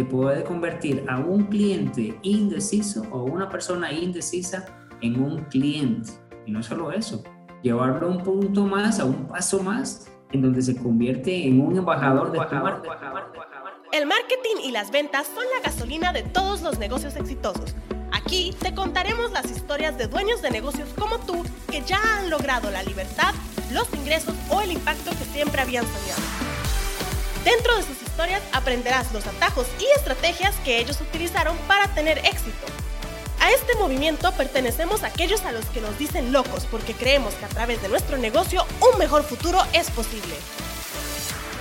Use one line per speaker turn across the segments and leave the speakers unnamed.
de poder convertir a un cliente indeciso o una persona indecisa en un cliente. Y no solo eso, llevarlo a un punto más, a un paso más, en donde se convierte en un embajador de tu marca.
El marketing y las ventas son la gasolina de todos los negocios exitosos. Aquí te contaremos las historias de dueños de negocios como tú que ya han logrado la libertad, los ingresos o el impacto que siempre habían soñado. Dentro de sus aprenderás los atajos y estrategias que ellos utilizaron para tener éxito. A este movimiento pertenecemos a aquellos a los que nos dicen locos porque creemos que a través de nuestro negocio un mejor futuro es posible.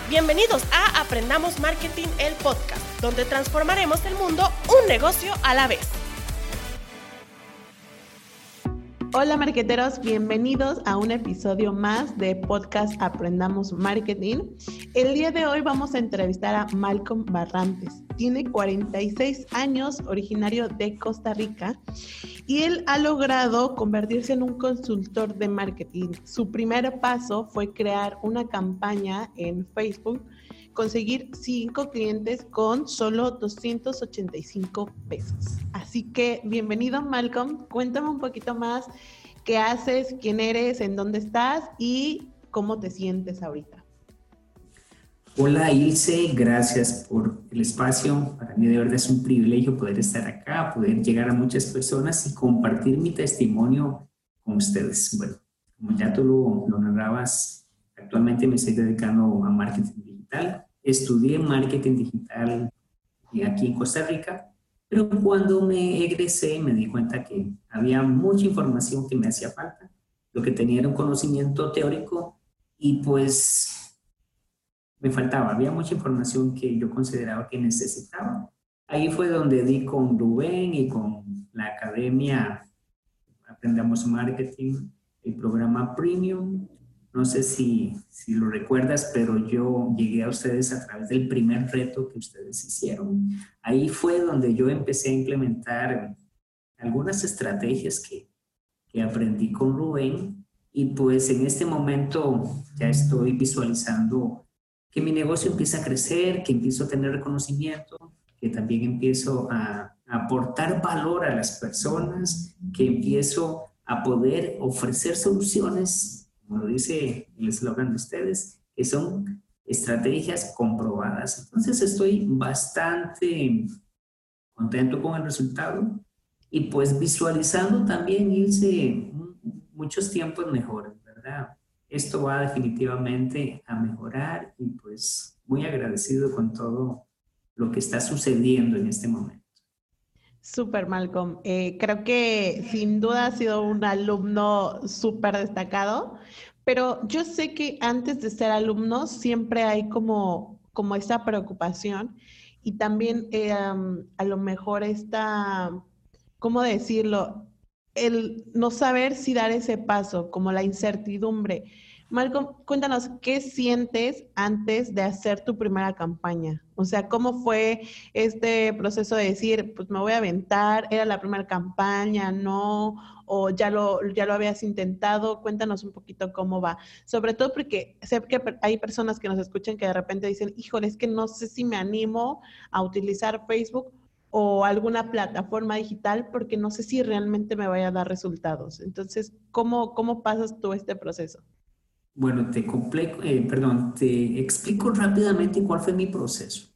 Bienvenidos a Aprendamos Marketing, el podcast, donde transformaremos el mundo un negocio a la vez.
Hola marqueteros, bienvenidos a un episodio más de podcast Aprendamos Marketing. El día de hoy vamos a entrevistar a Malcolm Barrantes. Tiene 46 años, originario de Costa Rica, y él ha logrado convertirse en un consultor de marketing. Su primer paso fue crear una campaña en Facebook conseguir cinco clientes con solo 285 pesos. Así que bienvenido Malcolm, cuéntame un poquito más qué haces, quién eres, en dónde estás y cómo te sientes ahorita.
Hola Ilse, gracias por el espacio. Para mí de verdad es un privilegio poder estar acá, poder llegar a muchas personas y compartir mi testimonio con ustedes. Bueno, como ya tú lo, lo narrabas, actualmente me estoy dedicando a marketing digital estudié marketing digital aquí en Costa Rica, pero cuando me egresé me di cuenta que había mucha información que me hacía falta. Lo que tenía era un conocimiento teórico y pues me faltaba, había mucha información que yo consideraba que necesitaba. Ahí fue donde di con Rubén y con la academia Aprendamos Marketing, el programa Premium, no sé si, si lo recuerdas, pero yo llegué a ustedes a través del primer reto que ustedes hicieron. Ahí fue donde yo empecé a implementar algunas estrategias que, que aprendí con Rubén y pues en este momento ya estoy visualizando que mi negocio empieza a crecer, que empiezo a tener reconocimiento, que también empiezo a, a aportar valor a las personas, que empiezo a poder ofrecer soluciones como lo dice el eslogan de ustedes, que son estrategias comprobadas. Entonces estoy bastante contento con el resultado y pues visualizando también irse muchos tiempos mejores, ¿verdad? Esto va definitivamente a mejorar y pues muy agradecido con todo lo que está sucediendo en este momento.
Súper, Malcolm. Eh, creo que sin duda ha sido un alumno súper destacado, pero yo sé que antes de ser alumno siempre hay como, como esta preocupación y también eh, a lo mejor esta, ¿cómo decirlo? El no saber si dar ese paso, como la incertidumbre. Malcolm, cuéntanos, ¿qué sientes antes de hacer tu primera campaña? O sea, ¿cómo fue este proceso de decir, pues me voy a aventar, era la primera campaña, no? ¿O ya lo, ya lo habías intentado? Cuéntanos un poquito cómo va. Sobre todo porque sé que hay personas que nos escuchan que de repente dicen, híjole, es que no sé si me animo a utilizar Facebook o alguna plataforma digital porque no sé si realmente me vaya a dar resultados. Entonces, ¿cómo, cómo pasas tú este proceso?
Bueno, te, eh, perdón, te explico rápidamente cuál fue mi proceso.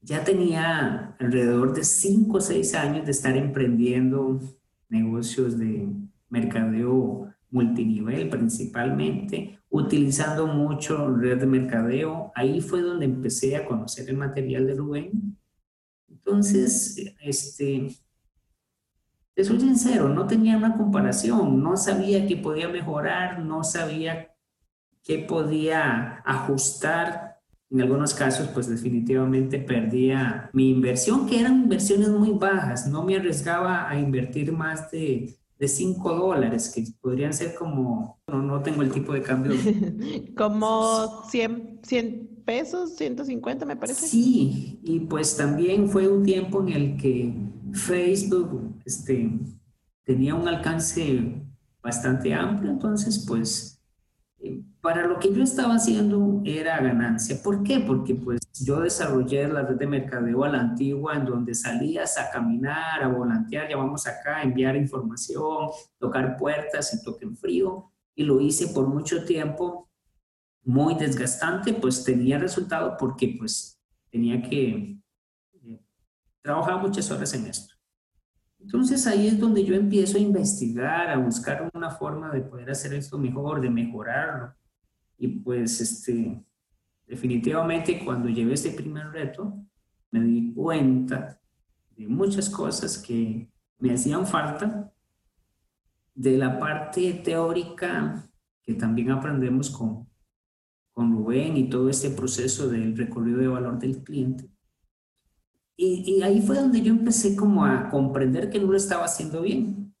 Ya tenía alrededor de 5 o 6 años de estar emprendiendo negocios de mercadeo multinivel principalmente, utilizando mucho red de mercadeo. Ahí fue donde empecé a conocer el material de Rubén. Entonces, este, te soy sincero, no tenía una comparación, no sabía qué podía mejorar, no sabía qué podía ajustar. En algunos casos, pues definitivamente perdía mi inversión, que eran inversiones muy bajas. No me arriesgaba a invertir más de, de 5 dólares, que podrían ser como, no, no tengo el tipo de cambio.
como 100, 100 pesos, 150 me parece.
Sí, y pues también fue un tiempo en el que Facebook este, tenía un alcance bastante amplio, entonces pues eh, para lo que yo estaba haciendo era ganancia. ¿Por qué? Porque pues yo desarrollé la red de mercadeo a la antigua en donde salías a caminar, a volantear, ya vamos acá, enviar información, tocar puertas en toque en frío y lo hice por mucho tiempo, muy desgastante, pues tenía resultado porque pues tenía que trabajar muchas horas en esto. Entonces ahí es donde yo empiezo a investigar, a buscar una forma de poder hacer esto mejor, de mejorarlo. Y pues, este, definitivamente cuando llevé este primer reto, me di cuenta de muchas cosas que me hacían falta, de la parte teórica que también aprendemos con, con Rubén y todo este proceso del recorrido de valor del cliente. Y, y, ahí fue donde yo empecé como a comprender que no lo estaba haciendo bien,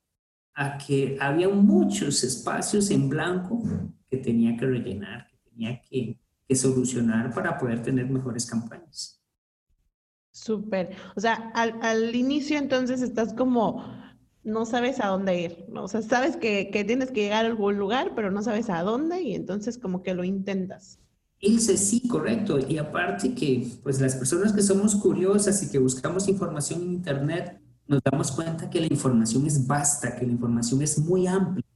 a que había muchos espacios en blanco que tenía que rellenar, que tenía que, solucionar para poder tener mejores campañas.
Súper. O sea, al, inicio entonces estás como, no sabes a dónde ir, o sea, sabes que, que, tienes que llegar a algún lugar, pero no sabes a dónde y entonces como que lo intentas.
Ilse, sí, correcto. Y aparte que, pues las personas que somos curiosas y que buscamos información en Internet, nos damos cuenta que la información es vasta, que la información es muy amplia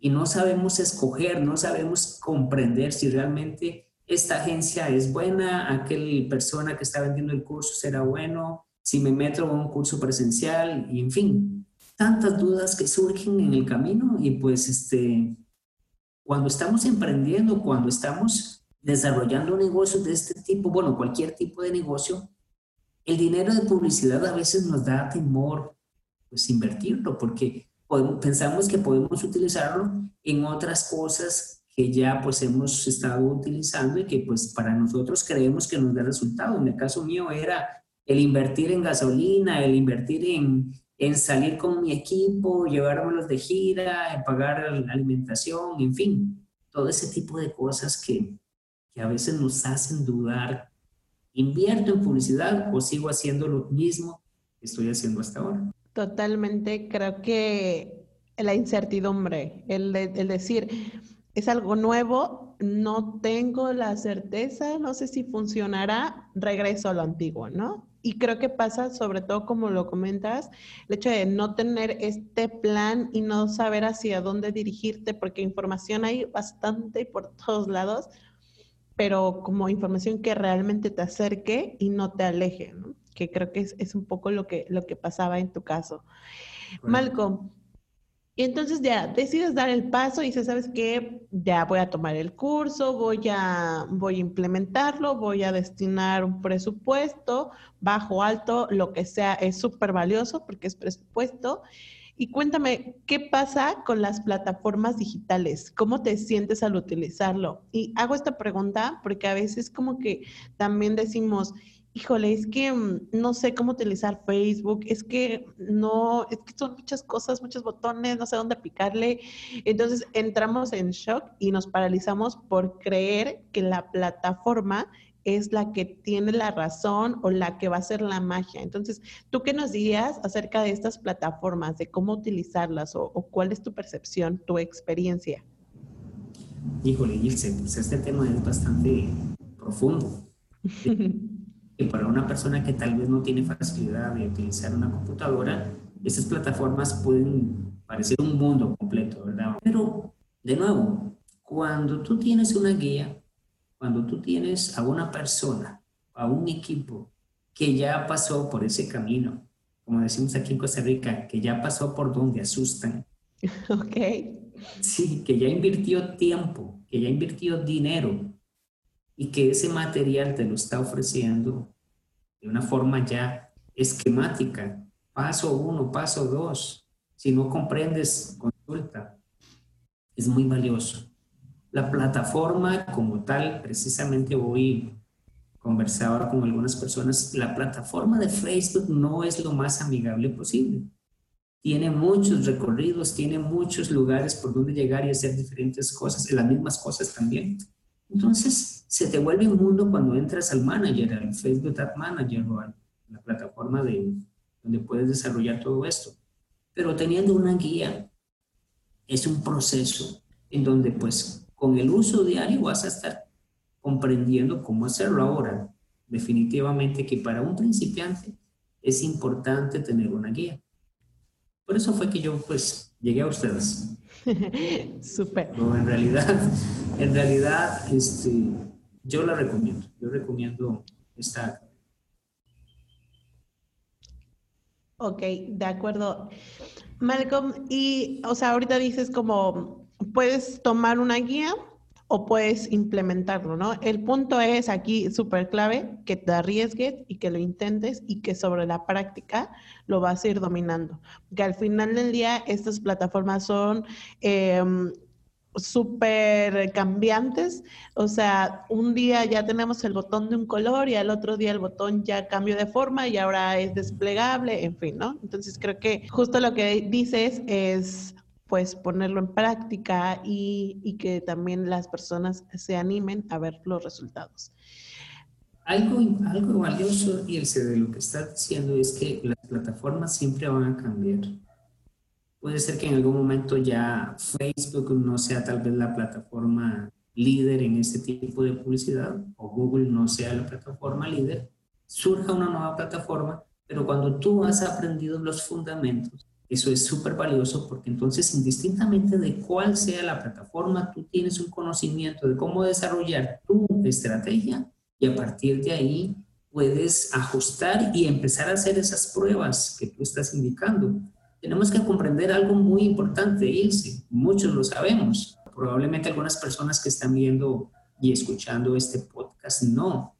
y no sabemos escoger, no sabemos comprender si realmente esta agencia es buena, aquel persona que está vendiendo el curso será bueno, si me meto a un curso presencial, y en fin, tantas dudas que surgen en el camino y pues este, cuando estamos emprendiendo, cuando estamos desarrollando negocios de este tipo, bueno, cualquier tipo de negocio, el dinero de publicidad a veces nos da temor pues invertirlo porque pensamos que podemos utilizarlo en otras cosas que ya pues hemos estado utilizando y que pues para nosotros creemos que nos da resultado. En el caso mío era el invertir en gasolina, el invertir en, en salir con mi equipo, llevármelos de gira, en pagar la alimentación, en fin, todo ese tipo de cosas que, que a veces nos hacen dudar. ¿Invierto en publicidad o sigo haciendo lo mismo que estoy haciendo hasta ahora?
Totalmente, creo que la incertidumbre, el, el decir, es algo nuevo, no tengo la certeza, no sé si funcionará, regreso a lo antiguo, ¿no? Y creo que pasa, sobre todo como lo comentas, el hecho de no tener este plan y no saber hacia dónde dirigirte, porque información hay bastante por todos lados, pero como información que realmente te acerque y no te aleje, ¿no? que creo que es, un poco lo que, lo que pasaba en tu caso. Malcolm, y entonces ya decides dar el paso y dices, ¿sabes qué? Ya voy a tomar el curso, voy a, voy a implementarlo, voy a destinar un presupuesto, bajo, alto, lo que sea, es súper valioso porque es presupuesto. Y cuéntame, ¿qué pasa con las plataformas digitales? ¿Cómo te sientes al utilizarlo? Y hago esta pregunta porque a veces como que también decimos, híjole, es que mm, no sé cómo utilizar Facebook, es que no, es que son muchas cosas, muchos botones, no sé dónde picarle. Entonces entramos en shock y nos paralizamos por creer que la plataforma es la que tiene la razón o la que va a ser la magia. Entonces, ¿tú qué nos dirías acerca de estas plataformas, de cómo utilizarlas o, cuál es tu percepción, tu experiencia?
Híjole, Ilse, pues este tema es bastante profundo. para una persona que tal vez no tiene facilidad de utilizar una computadora, esas plataformas pueden parecer un mundo completo, ¿verdad? Pero, de nuevo, cuando tú tienes una guía, cuando tú tienes a una persona, a un equipo que ya pasó por ese camino, como decimos aquí en Costa Rica, que ya pasó por donde asustan.
Ok.
Sí, que ya invirtió tiempo, que ya invirtió dinero y que ese material te lo está ofreciendo de una forma ya esquemática, paso uno, paso dos. Si no comprendes, consulta. Es muy valioso. La plataforma como tal, precisamente hoy conversaba con algunas personas, la plataforma de Facebook no es lo más amigable posible. Tiene muchos recorridos, tiene muchos lugares por donde llegar y hacer diferentes cosas, las mismas cosas también. Entonces, se te vuelve un mundo cuando entras al manager, al Facebook Ad Manager o a la plataforma de, donde puedes desarrollar todo esto. Pero teniendo una guía, es un proceso en donde, pues, con el uso diario vas a estar comprendiendo cómo hacerlo ahora. Definitivamente que para un principiante es importante tener una guía. Por eso fue que yo pues llegué a ustedes.
Súper.
en realidad, en realidad, este, yo la recomiendo. Yo recomiendo esta.
Ok, de acuerdo. Malcolm, y, o sea, ahorita dices como, puedes tomar una guía o puedes implementarlo, ¿no? El punto es aquí súper clave que te arriesgues y que lo intentes y que sobre la práctica lo vas a ir dominando. Que al final del día estas plataformas son em, súper cambiantes, o sea, un día ya tenemos el botón de un color y al otro día el botón ya cambió de forma y ahora es desplegable, en fin, ¿no? Entonces creo que justo lo que dices es pues ponerlo en práctica y, que también las personas se animen a ver los resultados.
Algo, algo valioso, y de lo que está diciendo es que las plataformas siempre van a cambiar. Puede ser que en algún momento ya Facebook no sea tal vez la plataforma líder en este tipo de publicidad o Google no sea la plataforma líder, surja una nueva plataforma, pero cuando tú has aprendido los fundamentos, eso es súper valioso porque entonces indistintamente de cuál sea la plataforma, tú tienes un conocimiento de cómo desarrollar tu estrategia y a partir de ahí puedes ajustar y empezar a hacer esas pruebas que tú estás indicando. Tenemos que comprender algo muy importante, Ilse, muchos lo sabemos. Probablemente algunas personas que están viendo y escuchando este podcast no.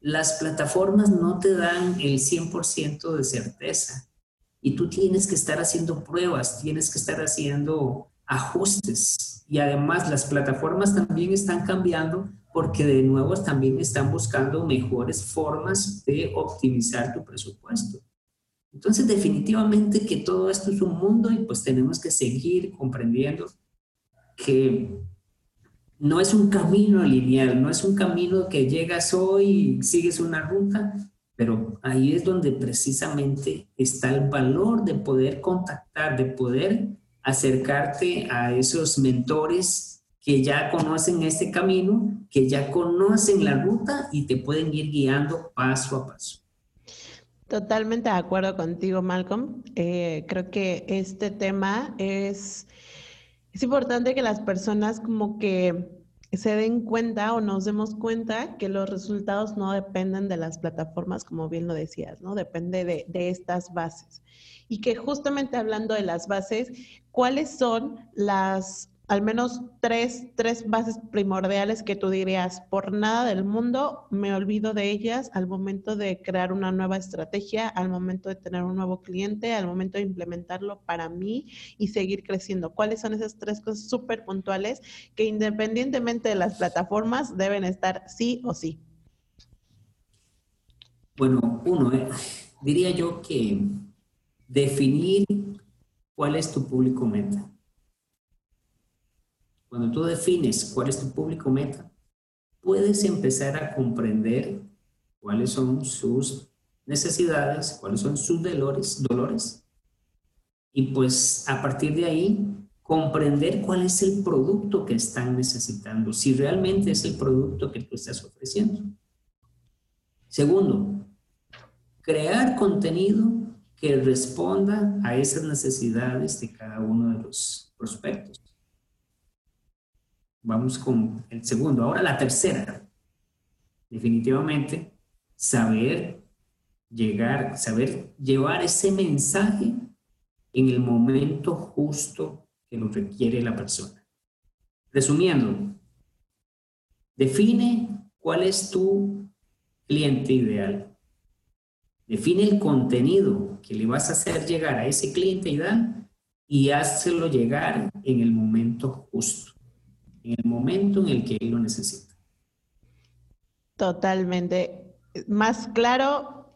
Las plataformas no te dan el 100% de certeza y tú tienes que estar haciendo pruebas, tienes que estar haciendo ajustes. Y además las plataformas también están cambiando porque de nuevo también están buscando mejores formas de optimizar tu presupuesto. Entonces definitivamente que todo esto es un mundo y pues tenemos que seguir comprendiendo que no es un camino lineal, no es un camino que llegas hoy y sigues una ruta, pero ahí es donde precisamente está el valor de poder contactar, de poder acercarte a esos mentores que ya conocen este camino, que ya conocen la ruta y te pueden ir guiando paso a paso.
Totalmente de acuerdo contigo, Malcolm. Eh, creo que este tema es, es importante que las personas como que se den cuenta o nos demos cuenta que los resultados no dependen de las plataformas, como bien lo decías, ¿no? Depende de, de estas bases. Y que justamente hablando de las bases, ¿cuáles son las al menos tres, tres bases primordiales que tú dirías, por nada del mundo me olvido de ellas al momento de crear una nueva estrategia, al momento de tener un nuevo cliente, al momento de implementarlo para mí y seguir creciendo. ¿Cuáles son esas tres cosas súper puntuales que independientemente de las plataformas deben estar sí o sí?
Bueno, uno, eh, diría yo que definir cuál es tu público meta cuando tú defines cuál es tu público meta, puedes empezar a comprender cuáles son sus necesidades, cuáles son sus dolores, dolores y pues a partir de ahí comprender cuál es el producto que están necesitando, si realmente es el producto que tú estás ofreciendo. Segundo, crear contenido que responda a esas necesidades de cada uno de los prospectos. Vamos con el segundo. Ahora la tercera. Definitivamente, saber llegar, saber llevar ese mensaje en el momento justo que lo requiere la persona. Resumiendo, define cuál es tu cliente ideal. Define el contenido que le vas a hacer llegar a ese cliente ideal y hazlo llegar en el momento justo en el momento en el que él lo necesita.
Totalmente. Más claro,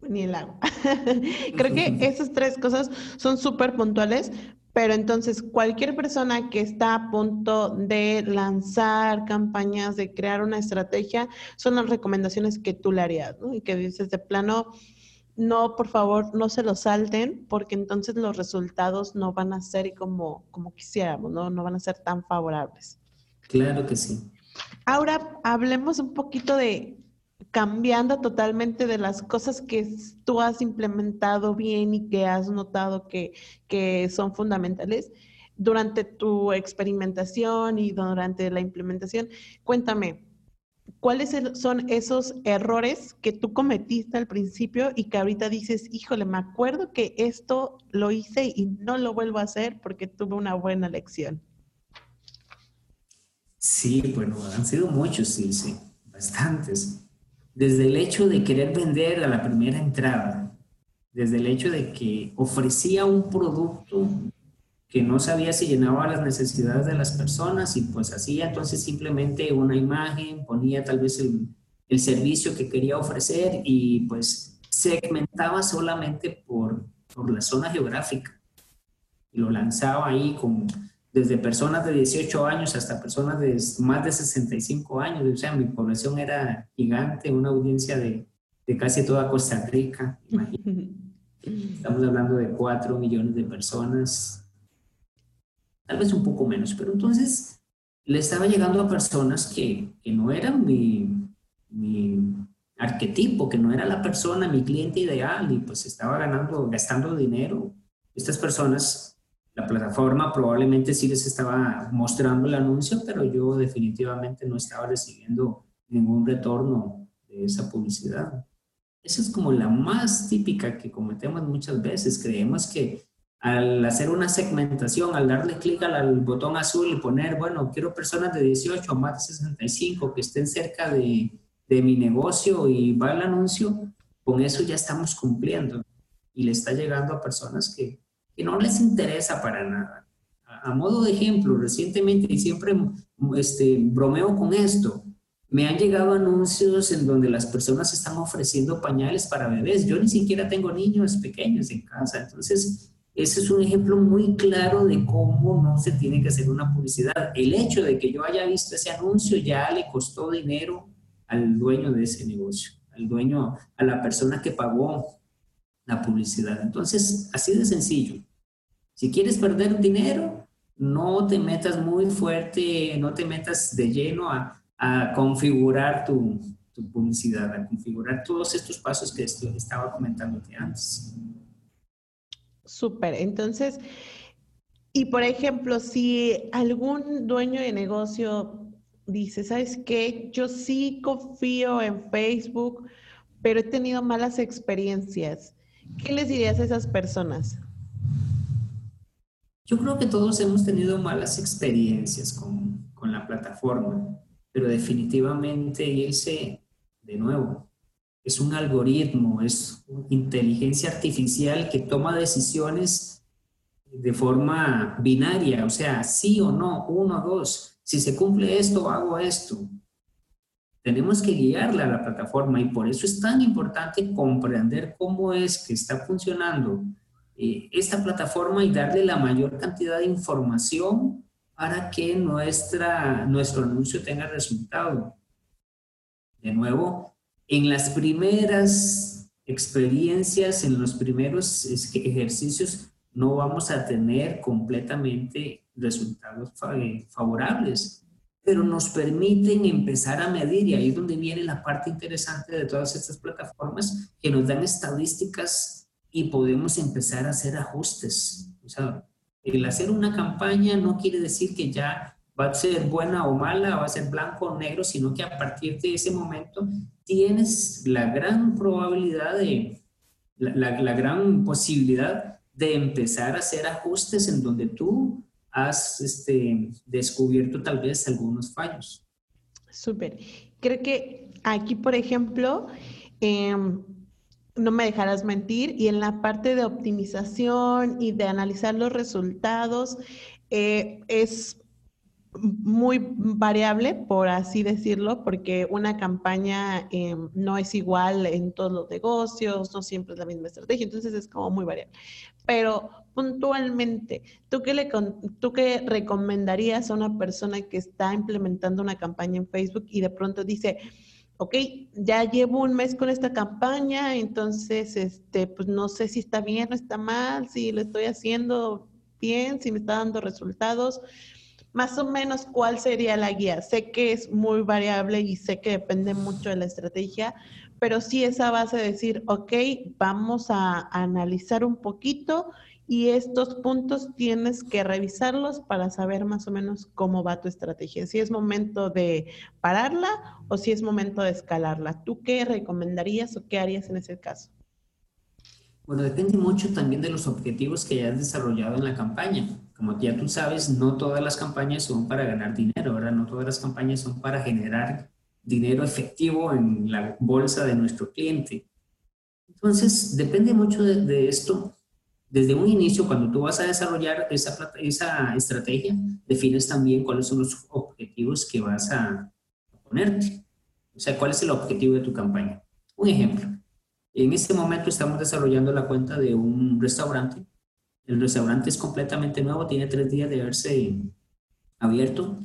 ni el agua. Creo que esas tres cosas son súper puntuales, pero entonces cualquier persona que está a punto de lanzar campañas, de crear una estrategia, son las recomendaciones que tú le harías, ¿no? Y que dices de plano, no, por favor, no se lo salten, porque entonces los resultados no van a ser como, como quisiéramos, ¿no? No van a ser tan favorables.
Claro que sí.
Ahora hablemos un poquito de cambiando totalmente de las cosas que tú has implementado bien y que has notado que, que son fundamentales durante tu experimentación y durante la implementación. Cuéntame, ¿cuáles son esos errores que tú cometiste al principio y que ahorita dices, híjole, me acuerdo que esto lo hice y no lo vuelvo a hacer porque tuve una buena lección?
Sí, bueno, han sido muchos, sí, sí, bastantes. Desde el hecho de querer vender a la primera entrada, desde el hecho de que ofrecía un producto que no sabía si llenaba las necesidades de las personas y pues hacía entonces simplemente una imagen, ponía tal vez el, el servicio que quería ofrecer y pues segmentaba solamente por, por la zona geográfica. Y lo lanzaba ahí con, desde personas de 18 años hasta personas de más de 65 años. O sea, mi población era gigante, una audiencia de, de casi toda Costa Rica. Estamos hablando de 4 millones de personas tal vez un poco menos, pero entonces le estaba llegando a personas que, que no eran mi, mi, arquetipo, que no era la persona, mi cliente ideal, y pues estaba ganando, gastando dinero. Estas personas, la plataforma probablemente sí les estaba mostrando el anuncio, pero yo definitivamente no estaba recibiendo ningún retorno de esa publicidad. Esa es como la más típica que cometemos muchas veces. Creemos que al hacer una segmentación, al darle clic al, botón azul y poner, bueno, quiero personas de 18 a más de 65 que estén cerca de, de mi negocio y va el anuncio, con eso ya estamos cumpliendo y le está llegando a personas que, que no les interesa para nada. A, modo de ejemplo, recientemente, y siempre este, bromeo con esto, me han llegado anuncios en donde las personas están ofreciendo pañales para bebés. Yo ni siquiera tengo niños pequeños en casa, entonces ese es un ejemplo muy claro de cómo no se tiene que hacer una publicidad. El hecho de que yo haya visto ese anuncio ya le costó dinero al dueño de ese negocio, al dueño, a la persona que pagó la publicidad. Entonces, así de sencillo. Si quieres perder dinero, no te metas muy fuerte, no te metas de lleno a, configurar tu, publicidad, a configurar todos estos pasos que estaba comentándote antes.
Súper. Entonces, y por ejemplo, si algún dueño de negocio dice, ¿sabes qué? Yo sí confío en Facebook, pero he tenido malas experiencias. ¿Qué les dirías a esas personas?
Yo creo que todos hemos tenido malas experiencias con, con la plataforma, pero definitivamente irse de nuevo es un algoritmo, es inteligencia artificial que toma decisiones de forma binaria, o sea, sí o no, uno o dos. Si se cumple esto, hago esto. Tenemos que guiarla a la plataforma y por eso es tan importante comprender cómo es que está funcionando eh, esta plataforma y darle la mayor cantidad de información para que nuestra, nuestro anuncio tenga resultado. De nuevo, en las primeras experiencias, en los primeros ejercicios, no vamos a tener completamente resultados favorables, pero nos permiten empezar a medir y ahí es donde viene la parte interesante de todas estas plataformas que nos dan estadísticas y podemos empezar a hacer ajustes. O sea, el hacer una campaña no quiere decir que ya va a ser buena o mala, va a ser blanco o negro, sino que a partir de ese momento tienes la gran probabilidad de, la, la, gran posibilidad de empezar a hacer ajustes en donde tú has este, descubierto tal vez algunos fallos.
Súper. Creo que aquí, por ejemplo, em, no me dejarás mentir, y en la parte de optimización y de analizar los resultados, eh, es muy variable, por así decirlo, porque una campaña em, no es igual en todos los negocios, no siempre es la misma estrategia, entonces es como muy variable. Pero puntualmente, ¿tú qué, le, ¿tú qué recomendarías a una persona que está implementando una campaña en Facebook y de pronto dice, ok, ya llevo un mes con esta campaña, entonces, este, pues no sé si está bien o está mal, si lo estoy haciendo bien, si me está dando resultados más o menos cuál sería la guía. Sé que es muy variable y sé que depende mucho de la estrategia, pero sí esa base de decir, ok, vamos a analizar un poquito y estos puntos tienes que revisarlos para saber más o menos cómo va tu estrategia. Si es momento de pararla o si es momento de escalarla. ¿Tú qué recomendarías o qué harías en ese caso?
Bueno, depende mucho también de los objetivos que hayas desarrollado en la campaña. Como ya tú sabes, no todas las campañas son para ganar dinero, ¿verdad? No todas las campañas son para generar dinero efectivo en la bolsa de nuestro cliente. Entonces, depende mucho de, de esto desde un inicio, cuando tú vas a desarrollar esa, esa estrategia, defines también cuáles son los objetivos que vas a ponerte. O sea, cuál es el objetivo de tu campaña. Un ejemplo. En este momento estamos desarrollando la cuenta de un restaurante. El restaurante es completamente nuevo, tiene tres días de haberse abierto.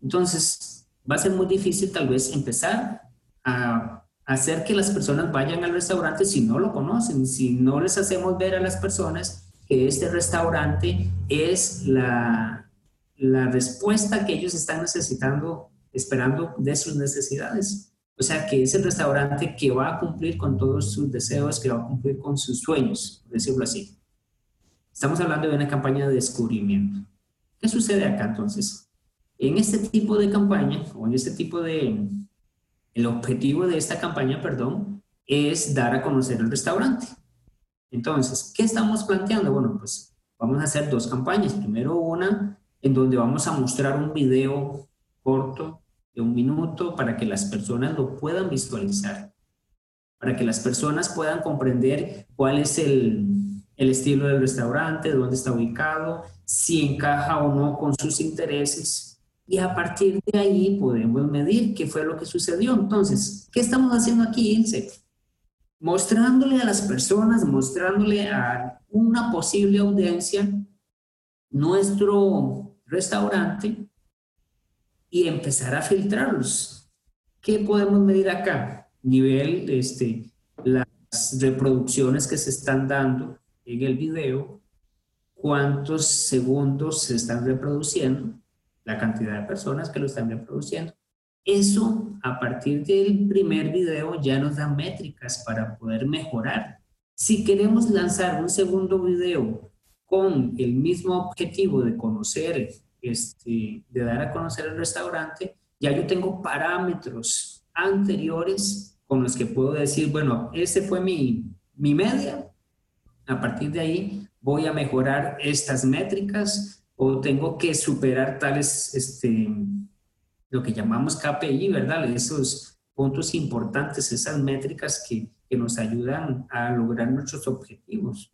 Entonces, va a ser muy difícil tal vez empezar a hacer que las personas vayan al restaurante si no lo conocen, si no les hacemos ver a las personas que este restaurante es la, la respuesta que ellos están necesitando, esperando de sus necesidades. O sea, que es el restaurante que va a cumplir con todos sus deseos, que va a cumplir con sus sueños, por decirlo así. Estamos hablando de una campaña de descubrimiento. ¿Qué sucede acá entonces? En este tipo de campaña o en este tipo de, el objetivo de esta campaña, perdón, es dar a conocer el restaurante. Entonces, ¿qué estamos planteando? Bueno, pues vamos a hacer dos campañas. Primero una en donde vamos a mostrar un video corto de un minuto para que las personas lo puedan visualizar, para que las personas puedan comprender cuál es el, el estilo del restaurante, dónde está ubicado, si encaja o no con sus intereses y a partir de ahí podemos medir qué fue lo que sucedió. Entonces, ¿qué estamos haciendo aquí, Ilse? Mostrándole a las personas, mostrándole a una posible audiencia nuestro restaurante y empezar a filtrarlos. ¿Qué podemos medir acá? Nivel, este, las reproducciones que se están dando en el video, cuántos segundos se están reproduciendo, la cantidad de personas que lo están reproduciendo. Eso, a partir del primer video, ya nos da métricas para poder mejorar. Si queremos lanzar un segundo video con el mismo objetivo de conocer, este, de dar a conocer el restaurante, ya yo tengo parámetros anteriores con los que puedo decir, bueno, este fue mi, mi media, a partir de ahí voy a mejorar estas métricas, o tengo que superar tales, este, lo que llamamos KPI, ¿verdad? Esos puntos importantes, esas métricas que, que nos ayudan a lograr nuestros objetivos.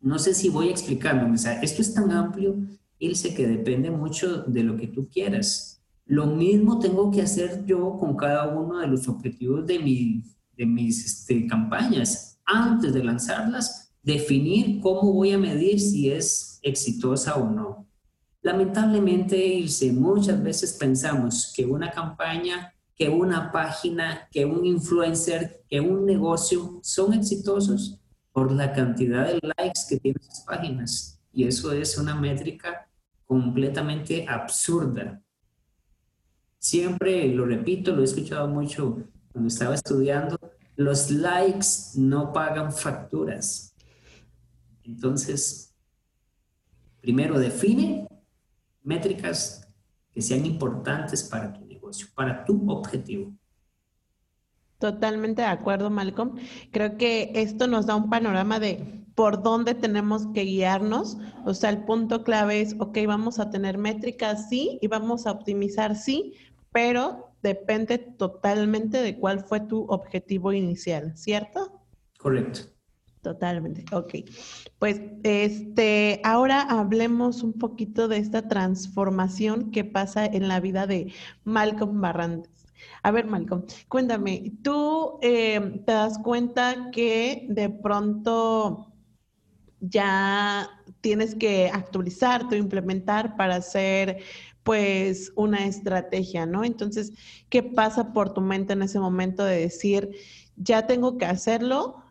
No sé si voy explicándome, o sea, esto es tan amplio, Ilse, que depende mucho de lo que tú quieras. Lo mismo tengo que hacer yo con cada uno de los objetivos de, mi, de mis este, campañas. Antes de lanzarlas, definir cómo voy a medir si es exitosa o no. Lamentablemente, muchas veces pensamos que una campaña, que una página, que un influencer, que un negocio son exitosos por la cantidad de likes que tienen sus páginas. Y eso es una métrica completamente absurda. Siempre lo repito, lo he escuchado mucho cuando estaba estudiando, los likes no pagan facturas. Entonces, Primero, define métricas que sean importantes para tu negocio, para tu objetivo.
Totalmente de acuerdo, Malcolm. Creo que esto nos da un panorama de por dónde tenemos que guiarnos. O sea, el punto clave es, ok, vamos a tener métricas, sí, y vamos a optimizar, sí, pero depende totalmente de cuál fue tu objetivo inicial, ¿cierto?
Correcto.
Totalmente, ok. Pues este, ahora hablemos un poquito de esta transformación que pasa en la vida de Malcolm Barrantes. A ver, Malcolm, cuéntame, ¿tú eh, te das cuenta que de pronto ya tienes que actualizarte o implementar para hacer pues una estrategia, ¿no? Entonces, ¿qué pasa por tu mente en ese momento de decir, ya tengo que hacerlo?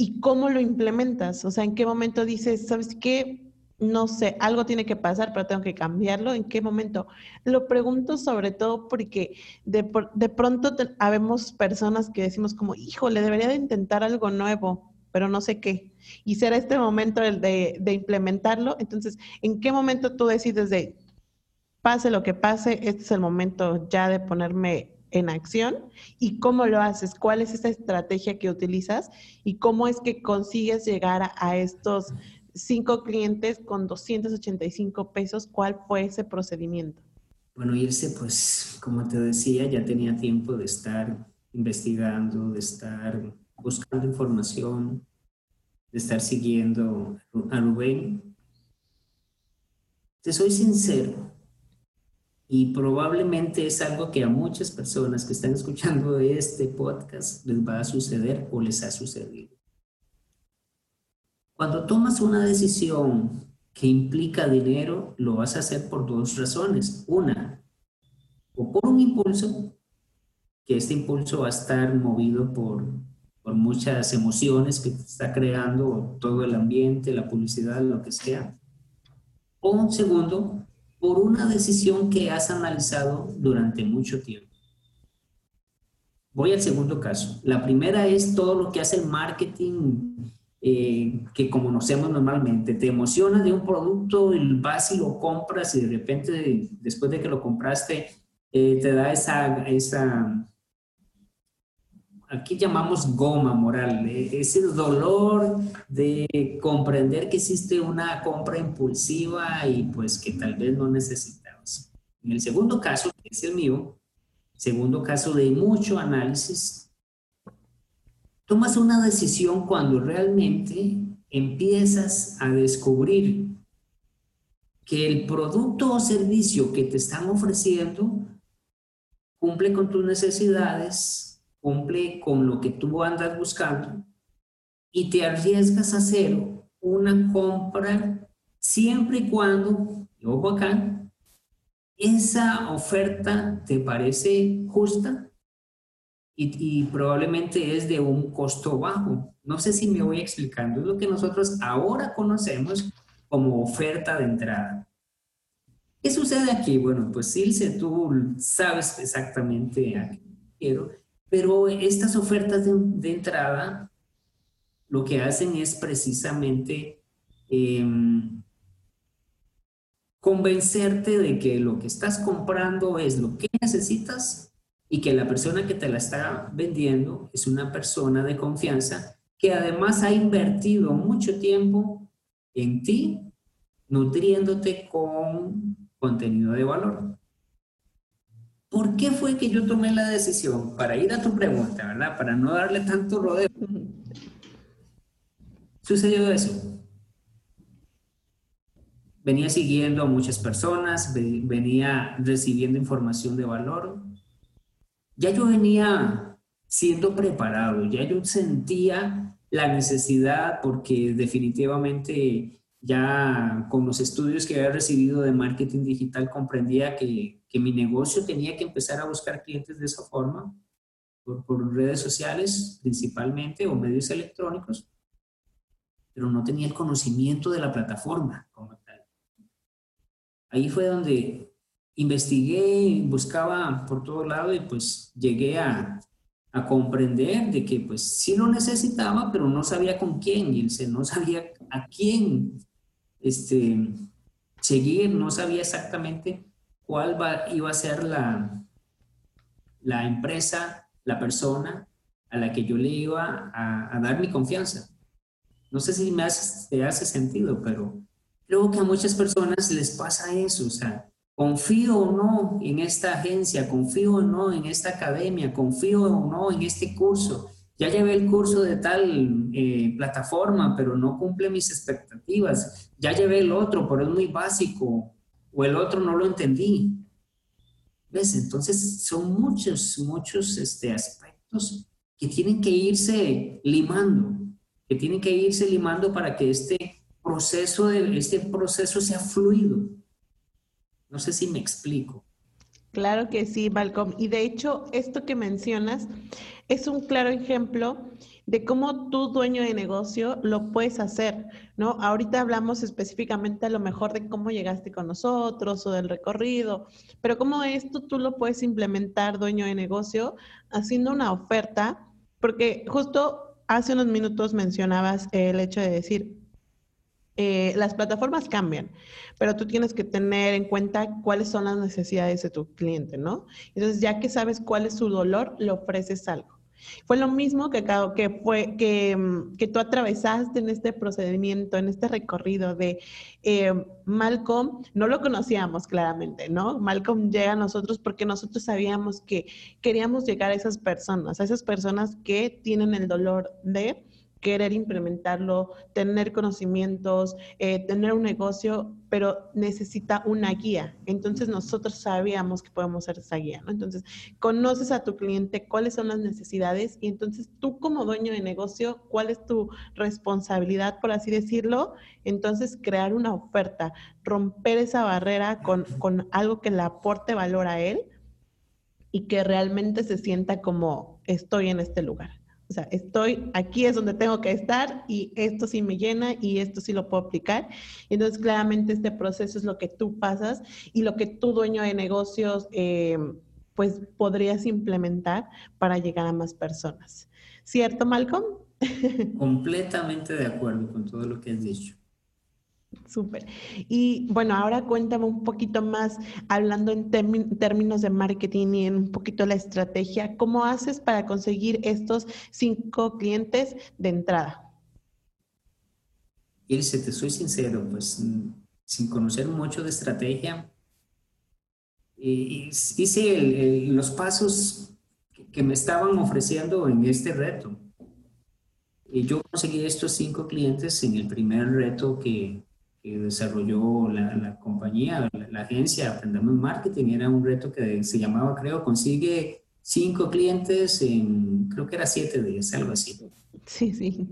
¿Y cómo lo implementas? O sea, ¿en qué momento dices, sabes qué? no sé, algo tiene que pasar, pero tengo que cambiarlo. ¿En qué momento? Lo pregunto sobre todo porque de, pronto habemos personas que decimos como, híjole, debería de intentar algo nuevo, pero no sé qué. Y será este momento el de, de implementarlo. Entonces, ¿en qué momento tú decides de, pase lo que pase, este es el momento ya de ponerme en acción y cómo lo haces, cuál es esa estrategia que utilizas y cómo es que consigues llegar a estos cinco clientes con 285 pesos, ¿cuál fue ese procedimiento?
Bueno, irse, pues, como te decía, ya tenía tiempo de estar investigando, de estar buscando información, de estar siguiendo a Rubén. Te soy sincero, y probablemente es algo que a muchas personas que están escuchando este podcast les va a suceder o les ha sucedido. Cuando tomas una decisión que implica dinero, lo vas a hacer por dos razones. Una, o por un impulso, que este impulso va a estar movido por, por muchas emociones que está creando todo el ambiente, la publicidad, lo que sea. O segundo, por una decisión que has analizado durante mucho tiempo. Voy al segundo caso. La primera es todo lo que hace el marketing eh, que conocemos normalmente, te emociona de un producto, vas y lo compras y de repente después de que lo compraste eh, te da esa, esa, aquí llamamos goma moral, eh, ese dolor de comprender que hiciste una compra impulsiva y pues que tal vez no necesitabas. En el segundo caso, que es el mío, segundo caso de mucho análisis, tomas una decisión cuando realmente empiezas a descubrir que el producto o servicio que te están ofreciendo cumple con tus necesidades, cumple con lo que tú andas buscando y te arriesgas a hacer una compra siempre y cuando, ojo acá, esa oferta te parece justa y, probablemente es de un costo bajo. No sé si me voy explicando, es lo que nosotros ahora conocemos como oferta de entrada. ¿Qué sucede aquí? Bueno, pues Ilse, tú sabes exactamente a qué quiero, pero estas ofertas de, entrada lo que hacen es precisamente em, convencerte de que lo que estás comprando es lo que necesitas y que la persona que te la está vendiendo es una persona de confianza que además ha invertido mucho tiempo en ti, nutriéndote con contenido de valor. ¿Por qué fue que yo tomé la decisión? Para ir a tu pregunta, ¿verdad? Para no darle tanto rodeo. Sucedió eso. Venía siguiendo a muchas personas, venía recibiendo información de valor, ya yo venía siendo preparado, ya yo sentía la necesidad porque definitivamente ya con los estudios que había recibido de marketing digital comprendía que, que mi negocio tenía que empezar a buscar clientes de esa forma, por, por redes sociales principalmente o medios electrónicos, pero no tenía el conocimiento de la plataforma como tal. Ahí fue donde investigué, buscaba por todo lado y pues llegué a, a comprender de que pues sí lo necesitaba, pero no sabía con quién, y no sabía a quién este, seguir, no sabía exactamente cuál iba a ser la, la empresa, la persona a la que yo le iba a, dar mi confianza. No sé si me hace, hace sentido, pero creo que a muchas personas les pasa eso, o sea, confío o no en esta agencia, confío o no en esta academia, confío o no en este curso. Ya llevé el curso de tal eh, plataforma, pero no cumple mis expectativas. Ya llevé el otro, pero es muy básico, o el otro no lo entendí. ¿Ves? Entonces son muchos, muchos este, aspectos que tienen que irse limando, que tienen que irse limando para que este proceso, de, este proceso sea fluido no sé si me explico.
Claro que sí, Malcolm. Y de hecho, esto que mencionas es un claro ejemplo de cómo tú, dueño de negocio, lo puedes hacer, ¿no? Ahorita hablamos específicamente a lo mejor de cómo llegaste con nosotros o del recorrido, pero cómo esto tú lo puedes implementar, dueño de negocio, haciendo una oferta, porque justo hace unos minutos mencionabas el hecho de decir, eh, las plataformas cambian, pero tú tienes que tener en cuenta cuáles son las necesidades de tu cliente, ¿no? Entonces, ya que sabes cuál es su dolor, le ofreces algo. Fue lo mismo que, que, fue, que, mm, que, tú atravesaste en este procedimiento, en este recorrido de eh, Malcolm, no lo conocíamos claramente, ¿no? Malcolm llega a nosotros porque nosotros sabíamos que queríamos llegar a esas personas, a esas personas que tienen el dolor de querer implementarlo, tener conocimientos, eh, tener un negocio, pero necesita una guía. Entonces nosotros sabíamos que podemos ser esa guía, ¿no? Entonces conoces a tu cliente, cuáles son las necesidades y entonces tú como dueño de negocio, cuál es tu responsabilidad, por así decirlo. Entonces crear una oferta, romper esa barrera con, con algo que le aporte valor a él y que realmente se sienta como estoy en este lugar. O sea, estoy, aquí es donde tengo que estar y esto sí me llena y esto sí lo puedo aplicar. Entonces, claramente este proceso es lo que tú pasas y lo que tu dueño de negocios, eh, pues podrías implementar para llegar a más personas. ¿Cierto, Malcolm?
Completamente de acuerdo con todo lo que has dicho.
Súper. Y bueno, ahora cuéntame un poquito más, hablando en términos de marketing y en un poquito la estrategia, ¿cómo haces para conseguir estos cinco clientes de entrada?
Ilse, te soy sincero, pues sin conocer mucho de estrategia, hice los pasos que me estaban ofreciendo en este reto. Y yo conseguí estos cinco clientes en el primer reto que, que desarrolló la, compañía, la, agencia Aprendamos Marketing. Era un reto que se llamaba, creo, consigue cinco clientes en, creo que era siete días, algo así.
Sí, sí.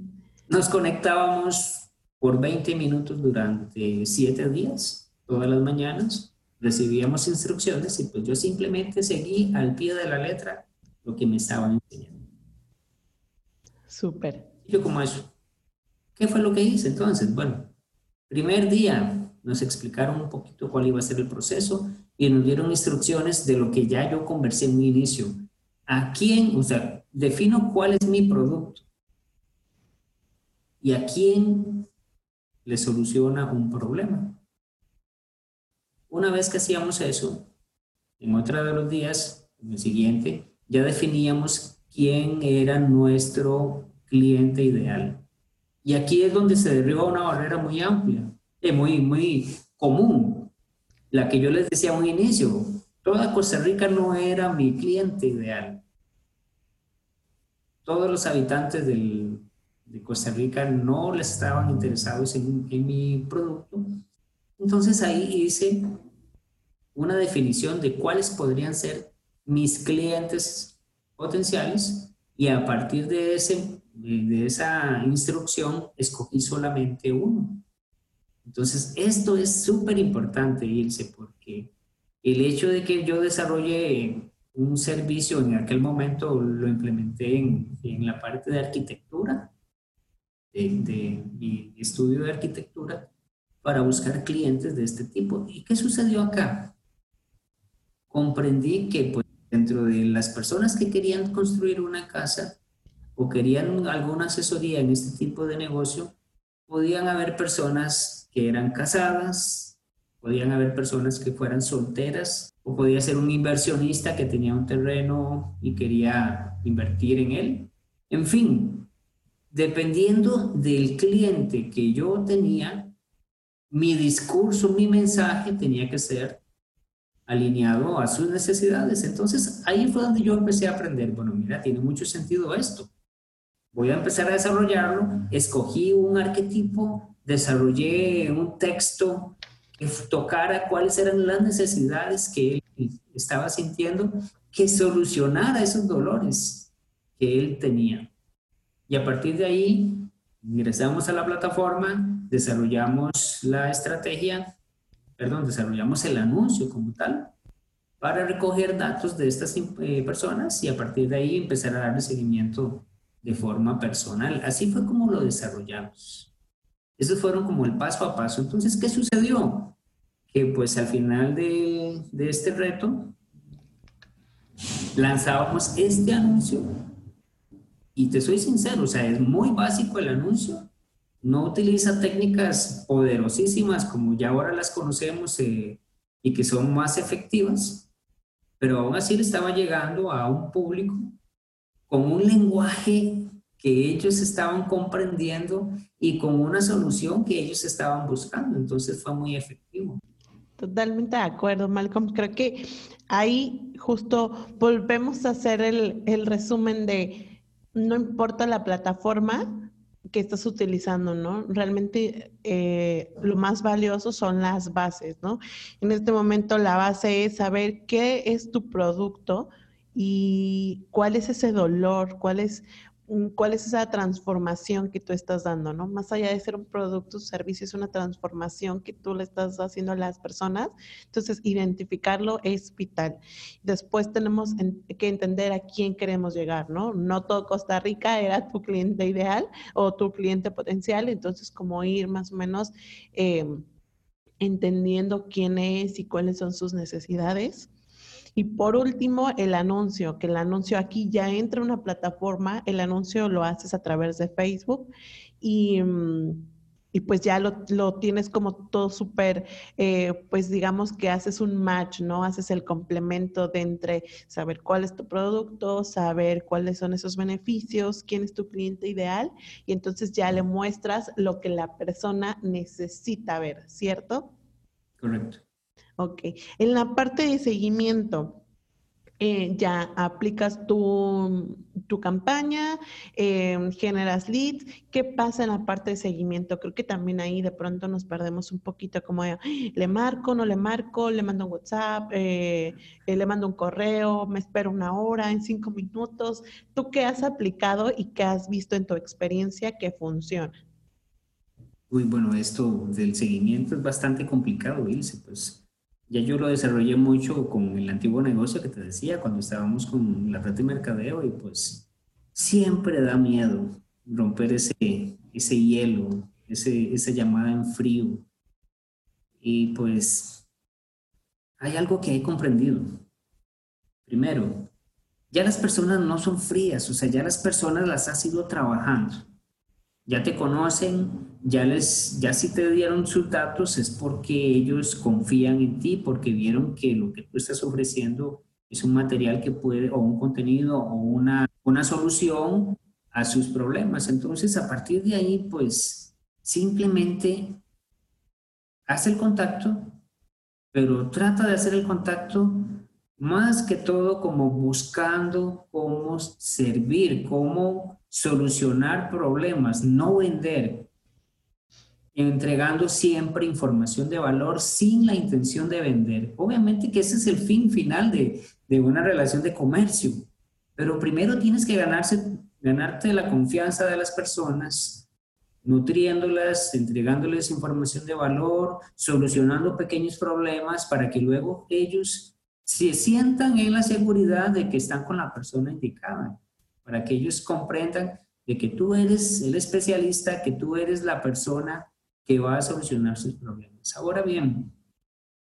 Nos conectábamos por 20 minutos durante siete días, todas las mañanas. Recibíamos instrucciones y pues yo simplemente seguí al pie de la letra lo que me estaban enseñando.
Súper.
Yo como eso. ¿Qué fue lo que hice entonces? Bueno, Primer día nos explicaron un poquito cuál iba a ser el proceso y nos dieron instrucciones de lo que ya yo conversé en mi inicio. ¿A quién? O sea, defino cuál es mi producto y a quién le soluciona un problema. Una vez que hacíamos eso, en otro de los días, en el siguiente, ya definíamos quién era nuestro cliente ideal. Y aquí es donde se derriba una barrera muy amplia, eh, muy, muy común, la que yo les decía a un inicio. Toda Costa Rica no era mi cliente ideal. Todos los habitantes del, de Costa Rica no les estaban interesados en, en mi producto. Entonces ahí hice una definición de cuáles podrían ser mis clientes potenciales y a partir de ese de esa instrucción, escogí solamente uno. Entonces, esto es súper importante, Ilse, porque el hecho de que yo desarrolle un servicio, en aquel momento lo implementé en, en la parte de arquitectura, de, de, mi estudio de arquitectura, para buscar clientes de este tipo. ¿Y qué sucedió acá? Comprendí que pues, dentro de las personas que querían construir una casa, o querían alguna asesoría en este tipo de negocio, podían haber personas que eran casadas, podían haber personas que fueran solteras, o podía ser un inversionista que tenía un terreno y quería invertir en él. En fin, dependiendo del cliente que yo tenía, mi discurso, mi mensaje tenía que ser alineado a sus necesidades. Entonces ahí fue donde yo empecé a aprender, bueno, mira, tiene mucho sentido esto voy a empezar a desarrollarlo, escogí un arquetipo, desarrollé un texto que tocara cuáles eran las necesidades que él estaba sintiendo, que solucionara esos dolores que él tenía. Y a partir de ahí, ingresamos a la plataforma, desarrollamos la estrategia, perdón, desarrollamos el anuncio como tal, para recoger datos de estas eh, personas y a partir de ahí empezar a darle seguimiento de forma personal. Así fue como lo desarrollamos. Esos fueron como el paso a paso. Entonces, ¿qué sucedió? Que pues al final de, de este reto lanzábamos este anuncio y te soy sincero, o sea, es muy básico el anuncio, no utiliza técnicas poderosísimas como ya ahora las conocemos eh, y que son más efectivas, pero aún así le estaba llegando a un público con un lenguaje que ellos estaban comprendiendo y con una solución que ellos estaban buscando. Entonces fue muy efectivo.
Totalmente de acuerdo, Malcolm. Creo que ahí justo volvemos a hacer el, el resumen de no importa la plataforma, que estás utilizando, ¿no? Realmente eh, lo más valioso son las bases, ¿no? En este momento la base es saber qué es tu producto y cuál es ese dolor, cuál es cuál es esa transformación que tú estás dando, ¿no? Más allá de ser un producto o servicio, es una transformación que tú le estás haciendo a las personas. Entonces, identificarlo es vital. Después tenemos que entender a quién queremos llegar, ¿no? No todo Costa Rica era tu cliente ideal o tu cliente potencial, entonces como ir más o menos em, entendiendo quién es y cuáles son sus necesidades y por último, el anuncio, que el anuncio aquí ya entra una plataforma, el anuncio lo haces a través de Facebook y, mm, y pues ya lo, lo, tienes como todo súper, eh, pues digamos que haces un match, ¿no? Haces el complemento de entre saber cuál es tu producto, saber cuáles son esos beneficios, quién es tu cliente ideal y entonces ya le muestras lo que la persona necesita ver, ¿cierto?
Correcto.
Ok. En la parte de seguimiento, eh, ya aplicas tu, campaña, em, generas leads. ¿Qué pasa en la parte de seguimiento? Creo que también ahí de pronto nos perdemos un poquito como le marco, no le marco, le mando un WhatsApp, eh, eh, le mando un correo, me espero una hora, en cinco minutos. ¿Tú qué has aplicado y qué has visto en tu experiencia que funciona?
Uy, bueno, esto del seguimiento es bastante complicado, Ilse, pues ya yo lo desarrollé mucho con el antiguo negocio que te decía, cuando estábamos con la red de mercadeo y pues siempre da miedo romper ese, ese hielo, ese, esa llamada en frío. Y pues hay algo que he comprendido. Primero, ya las personas no son frías, o sea, ya las personas las has ido trabajando ya te conocen, ya les, ya si te dieron sus datos es porque ellos confían en ti, porque vieron que lo que tú estás ofreciendo es un material que puede, o un contenido, o una, una solución a sus problemas. Entonces, a partir de ahí, pues, simplemente haz el contacto, pero trata de hacer el contacto más que todo como buscando cómo servir, cómo solucionar problemas, no vender, entregando siempre información de valor sin la intención de vender. Obviamente que ese es el fin final de, una relación de comercio, pero primero tienes que ganarse, ganarte la confianza de las personas, nutriéndolas, entregándoles información de valor, solucionando pequeños problemas para que luego ellos se sientan en la seguridad de que están con la persona indicada para que ellos comprendan de que tú eres el especialista, que tú eres la persona que va a solucionar sus problemas. Ahora bien,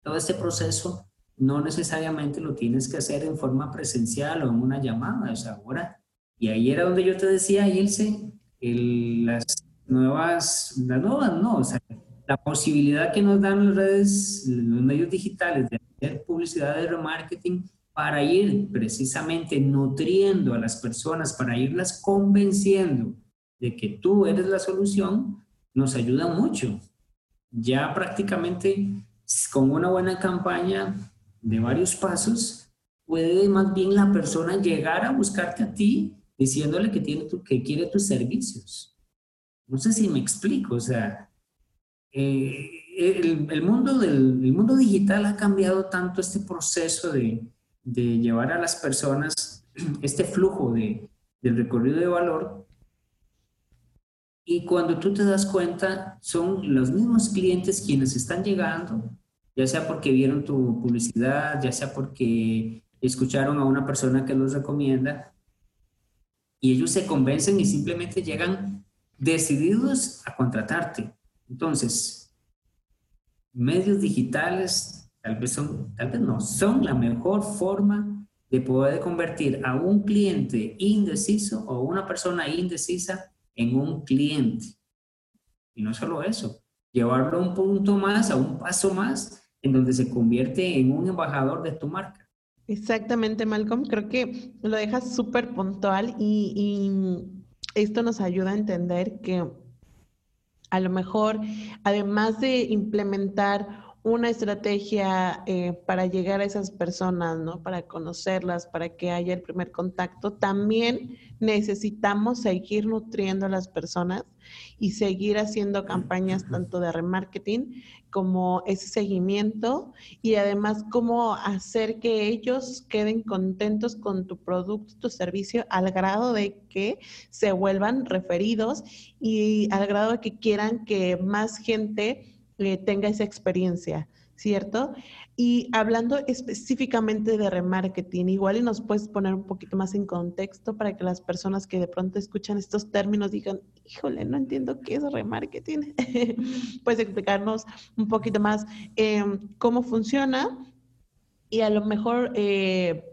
todo este proceso no necesariamente lo tienes que hacer en forma presencial o en una llamada, o sea, ahora, y ahí era donde yo te decía, Ilse, las nuevas, las nuevas no, o sea, la posibilidad que nos dan las redes, los medios digitales de hacer publicidad de remarketing para ir precisamente nutriendo a las personas, para irlas convenciendo de que tú eres la solución, nos ayuda mucho. Ya prácticamente con una buena campaña de varios pasos, puede más bien la persona llegar a buscarte a ti diciéndole que, tiene tu, que quiere tus servicios. No sé si me explico, o sea, eh, el, mundo del, el mundo digital ha cambiado tanto este proceso de, de llevar a las personas este flujo de, del recorrido de valor. Y cuando tú te das cuenta, son los mismos clientes quienes están llegando, ya sea porque vieron tu publicidad, ya sea porque escucharon a una persona que los recomienda. y ellos se convencen y simplemente llegan decididos a contratarte. Entonces, medios digitales tal vez son, tal vez no, son la mejor forma de poder convertir a un cliente indeciso o una persona indecisa en un cliente. Y no solo eso, llevarlo a un punto más, a un paso más, en donde se convierte en un embajador de tu marca.
Exactamente, Malcolm. Creo que lo dejas súper puntual y, y, esto nos ayuda a entender que a lo mejor, además de implementar una estrategia eh, para llegar a esas personas, ¿no? Para conocerlas, para que haya el primer contacto. También necesitamos seguir nutriendo a las personas y seguir haciendo campañas tanto de remarketing como ese seguimiento y además cómo hacer que ellos queden contentos con tu producto, tu servicio, al grado de que se vuelvan referidos y al grado de que quieran que más gente eh, tenga esa experiencia, ¿cierto? Y hablando específicamente de remarketing, igual y nos puedes poner un poquito más en contexto para que las personas que de pronto escuchan estos términos digan, híjole, no entiendo qué es remarketing. puedes explicarnos un poquito más em, cómo funciona y a lo mejor... Eh,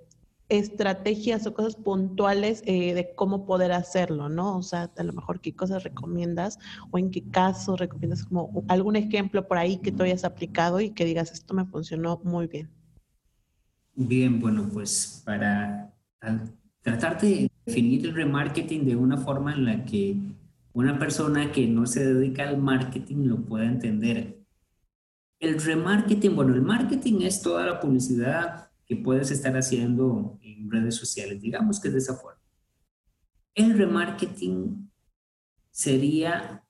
estrategias o cosas puntuales eh, de cómo poder hacerlo, ¿no? O sea, a lo mejor qué cosas recomiendas o en qué casos recomiendas como algún ejemplo por ahí que tú hayas aplicado y que digas, esto me funcionó muy bien.
Bien, bueno, pues para tratar de definir el remarketing de una forma en la que una persona que no se dedica al marketing lo pueda entender. El remarketing, bueno, el marketing es toda la publicidad que puedes estar haciendo en redes sociales. Digamos que es de esa forma. El remarketing sería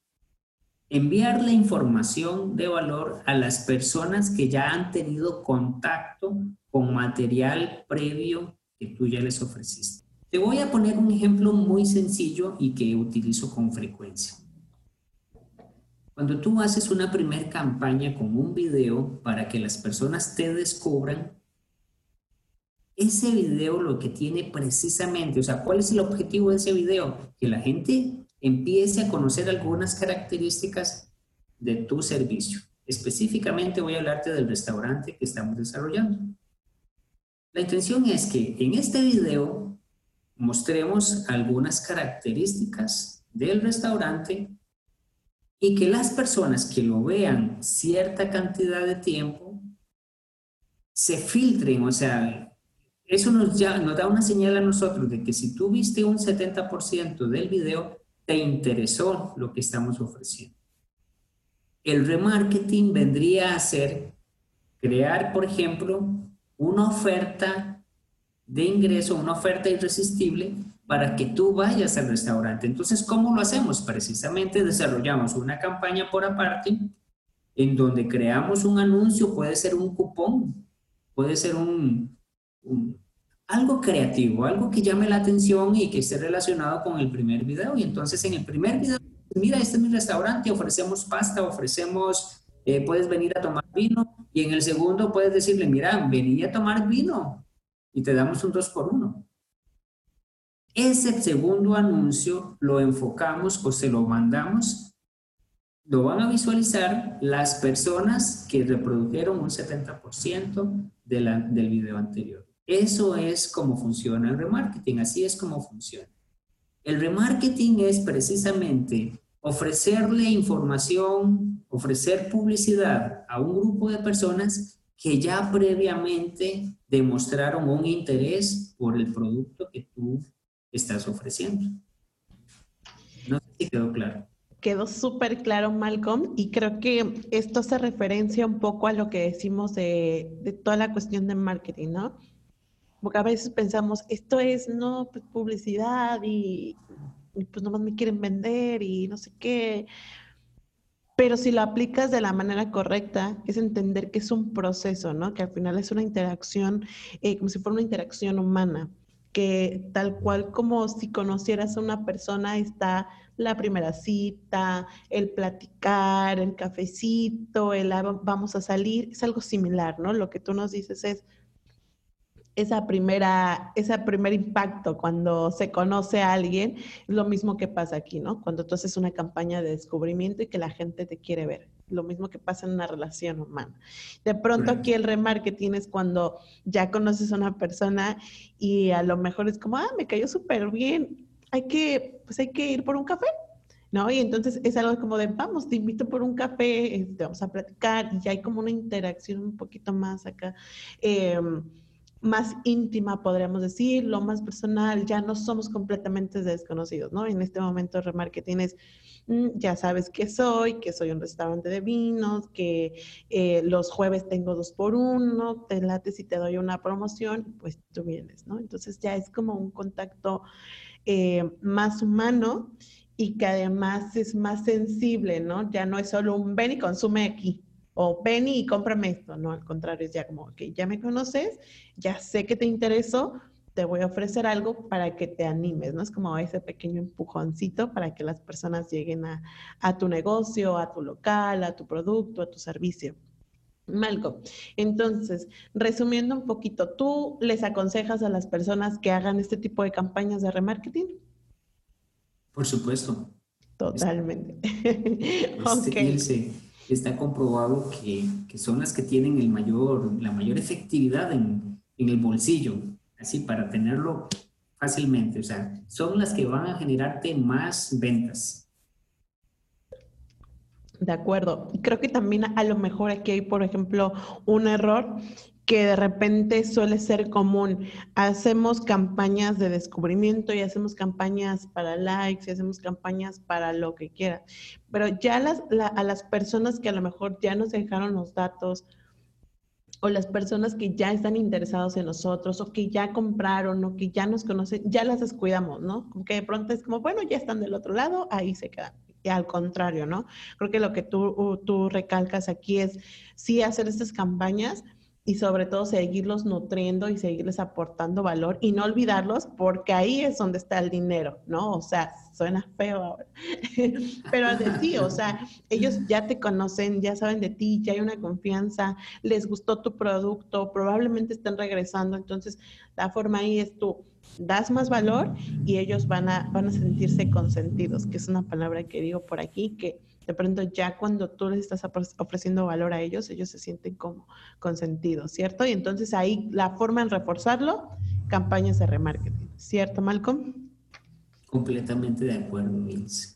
enviar la información de valor a las personas que ya han tenido contacto con material previo que tú ya les ofreciste. Te voy a poner un ejemplo muy sencillo y que utilizo con frecuencia. Cuando tú haces una primera campaña con un video para que las personas te descubran, ese video lo que tiene precisamente, o sea, ¿cuál es el objetivo de ese video? Que la gente empiece a conocer algunas características de tu servicio. Específicamente voy a hablarte del restaurante que estamos desarrollando. La intención es que en este video mostremos algunas características del restaurante y que las personas que lo vean cierta cantidad de tiempo se filtren, o sea, eso nos, ya, nos da una señal a nosotros de que si tú viste un 70% del video, te interesó lo que estamos ofreciendo. El remarketing vendría a ser crear, por ejemplo, una oferta de ingreso, una oferta irresistible para que tú vayas al restaurante. Entonces, ¿cómo lo hacemos? Precisamente desarrollamos una campaña por aparte en donde creamos un anuncio, puede ser un cupón, puede ser un, algo creativo, algo que llame la atención y que esté relacionado con el primer video. Y entonces en el primer video, mira, este es mi restaurante, ofrecemos pasta, ofrecemos, eh, puedes venir a tomar vino. Y en el segundo puedes decirle, mira, vení a tomar vino y te damos un dos por uno. Ese segundo anuncio lo enfocamos o se lo mandamos, lo van a visualizar las personas que reprodujeron un 70% de la, del video anterior. Eso es como funciona el remarketing, así es como funciona. El remarketing es precisamente ofrecerle información, ofrecer publicidad a un grupo de personas que ya previamente demostraron un interés por el producto que tú estás ofreciendo. No sé si quedó claro.
Quedó súper claro, Malcolm, y creo que esto hace referencia un poco a lo que decimos de, de toda la cuestión de marketing, ¿no? Porque a veces pensamos, esto es, no, pues publicidad y, pues nomás me quieren vender y no sé qué. Pero si lo aplicas de la manera correcta, es entender que es un proceso, ¿no? Que al final es una interacción, eh, como si fuera una interacción humana, que tal cual como si conocieras a una persona está la primera cita, el platicar, el cafecito, el ah, vamos a salir, es algo similar, ¿no? Lo que tú nos dices es, esa primera, ese primer impacto cuando se conoce a alguien, es lo mismo que pasa aquí, ¿no? Cuando tú haces una campaña de descubrimiento y que la gente te quiere ver. Lo mismo que pasa en una relación humana. De pronto aquí el remarketing es cuando ya conoces a una persona y a lo mejor es como, ah, me cayó súper bien, hay que, pues hay que ir por un café, ¿no? Y entonces es algo como de, vamos, te invito por un café, este, vamos a platicar y ya hay como una interacción un poquito más acá. Eh, más íntima, podríamos decir, lo más personal, ya no somos completamente desconocidos, ¿no? En este momento remarketing es, mm, ya sabes que soy, que soy un restaurante de vinos, que eh, los jueves tengo dos por uno, te late si te doy una promoción, pues tú vienes, ¿no? Entonces ya es como un contacto eh, más humano y que además es más sensible, ¿no? Ya no es solo un ven y consume aquí, o ven y cómprame esto, no, al contrario, es ya como, que ya me conoces, ya sé que te interesó, te voy a ofrecer algo para que te animes, ¿no? Es como ese pequeño empujoncito para que las personas lleguen a, a tu negocio, a tu local, a tu producto, a tu servicio. Malco, entonces, resumiendo un poquito, ¿tú les aconsejas a las personas que hagan este tipo de campañas de remarketing?
Por supuesto.
Totalmente.
Este, está comprobado que, que, son las que tienen el mayor, la mayor efectividad en, en el bolsillo, así para tenerlo fácilmente. O sea, son las que van a generarte más ventas.
De acuerdo. Creo que también a lo mejor aquí hay, por ejemplo, un error que de repente suele ser común. Hacemos campañas de descubrimiento y hacemos campañas para likes y hacemos campañas para lo que quieras. Pero ya a las personas que a lo mejor ya nos dejaron los datos o las personas que ya están interesados en nosotros o que ya compraron o que ya nos conocen, ya las descuidamos, ¿no? Como que de pronto es como, bueno, ya están del otro lado, ahí se quedan. Y al contrario, ¿no? Creo que lo que tú, tú recalcas aquí es sí hacer estas campañas, y sobre todo seguirlos nutriendo y seguirles aportando valor y no olvidarlos porque ahí es donde está el dinero, ¿no? O sea, suena feo ahora, pero de ti, o sea, ellos ya te conocen, ya saben de ti, ya hay una confianza, les gustó tu producto, probablemente estén regresando, entonces la forma ahí es tú das más valor y ellos van a, van a sentirse consentidos, que es una palabra que digo por aquí, que de pronto ya cuando tú les estás ofreciendo valor a ellos, ellos se sienten como consentidos, ¿cierto? Y entonces ahí la forma en reforzarlo, campañas de remarketing, ¿cierto, Malcolm?
Completamente de acuerdo, Mills.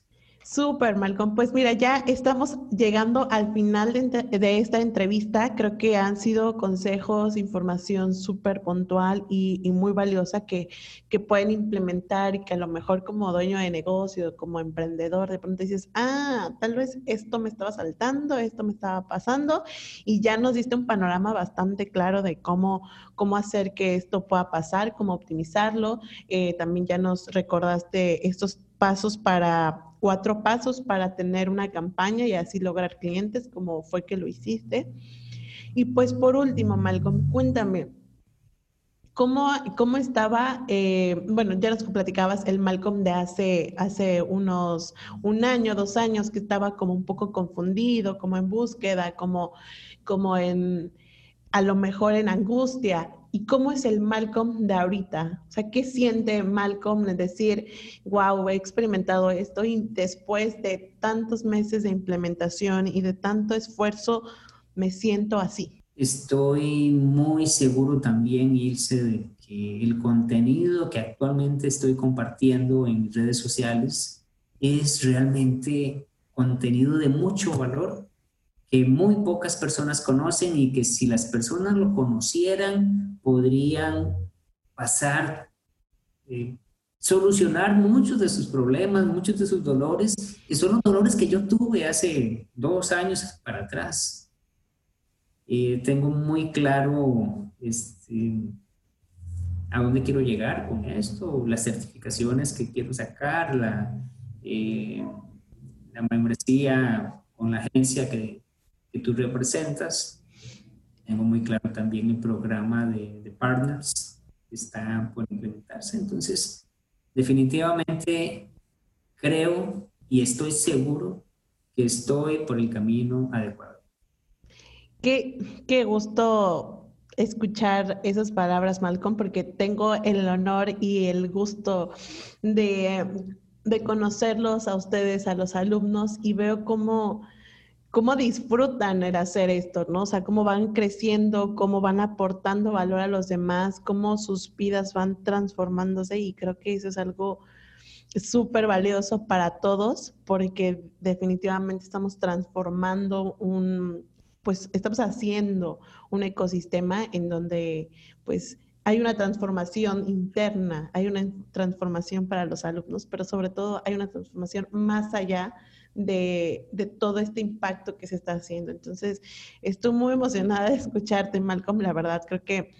Súper, Malcolm. Pues mira, ya estamos llegando al final de, esta entrevista. Creo que han sido consejos, información súper puntual y, muy valiosa que, que, pueden implementar y que a lo mejor como dueño de negocio, como emprendedor, de pronto dices, ah, tal vez esto me estaba saltando, esto me estaba pasando y ya nos diste un panorama bastante claro de cómo, cómo hacer que esto pueda pasar, cómo optimizarlo. Eh, también ya nos recordaste estos pasos para cuatro pasos para tener una campaña y así lograr clientes, como fue que lo hiciste. Y pues por último, Malcolm, cuéntame, ¿cómo, cómo estaba, eh, bueno, ya nos platicabas el Malcolm de hace, hace unos, un año, dos años, que estaba como un poco confundido, como en búsqueda, como, como en, a lo mejor en angustia. ¿Y cómo es el Malcolm de ahorita? O sea, ¿qué siente Malcolm de decir, wow, he experimentado esto y después de tantos meses de implementación y de tanto esfuerzo, me siento así?
Estoy muy seguro también, Ilse, de que el contenido que actualmente estoy compartiendo en redes sociales es realmente contenido de mucho valor que muy pocas personas conocen y que si las personas lo conocieran podrían pasar, eh, solucionar muchos de sus problemas, muchos de sus dolores, que son los dolores que yo tuve hace dos años para atrás. Eh, tengo muy claro este, a dónde quiero llegar con esto, las certificaciones que quiero sacar, la, eh, la membresía con la agencia que, que tú representas. Tengo muy claro también el programa de, de partners que está por implementarse. Entonces, definitivamente creo y estoy seguro que estoy por el camino adecuado.
Qué, qué gusto escuchar esas palabras, Malcolm, porque tengo el honor y el gusto de, de conocerlos a ustedes, a los alumnos, y veo cómo cómo disfrutan el hacer esto, ¿no? O sea, cómo van creciendo, cómo van aportando valor a los demás, cómo sus vidas van transformándose y creo que eso es algo súper valioso para todos porque definitivamente estamos transformando un, pues estamos haciendo un ecosistema en donde pues hay una transformación interna, hay una transformación para los alumnos, pero sobre todo hay una transformación más allá de, de, todo este impacto que se está haciendo. Entonces, estoy muy emocionada de escucharte, Malcolm. La verdad, creo que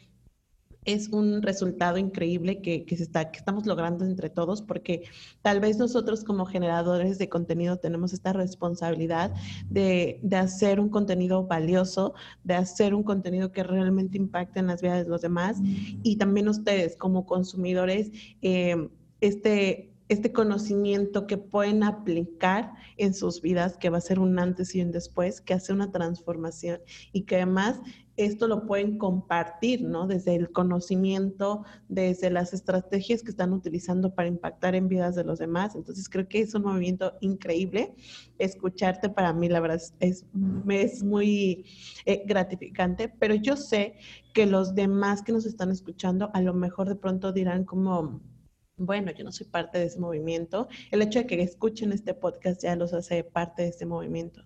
es un resultado increíble que, que, está, que estamos logrando entre todos, porque tal vez nosotros como generadores de contenido tenemos esta responsabilidad de, de, hacer un contenido valioso, de hacer un contenido que realmente impacte en las vidas de los demás y también ustedes como consumidores, eh, este este conocimiento que pueden aplicar en sus vidas, que va a ser un antes y un después, que hace una transformación y que además esto lo pueden compartir, ¿no? Desde el conocimiento, desde las estrategias que están utilizando para impactar en vidas de los demás. Entonces creo que es un movimiento increíble. Escucharte para mí, la verdad, es, es muy eh, gratificante, pero yo sé que los demás que nos están escuchando a lo mejor de pronto dirán como bueno, yo no soy parte de ese movimiento. El hecho de que escuchen este podcast ya los hace parte de este movimiento.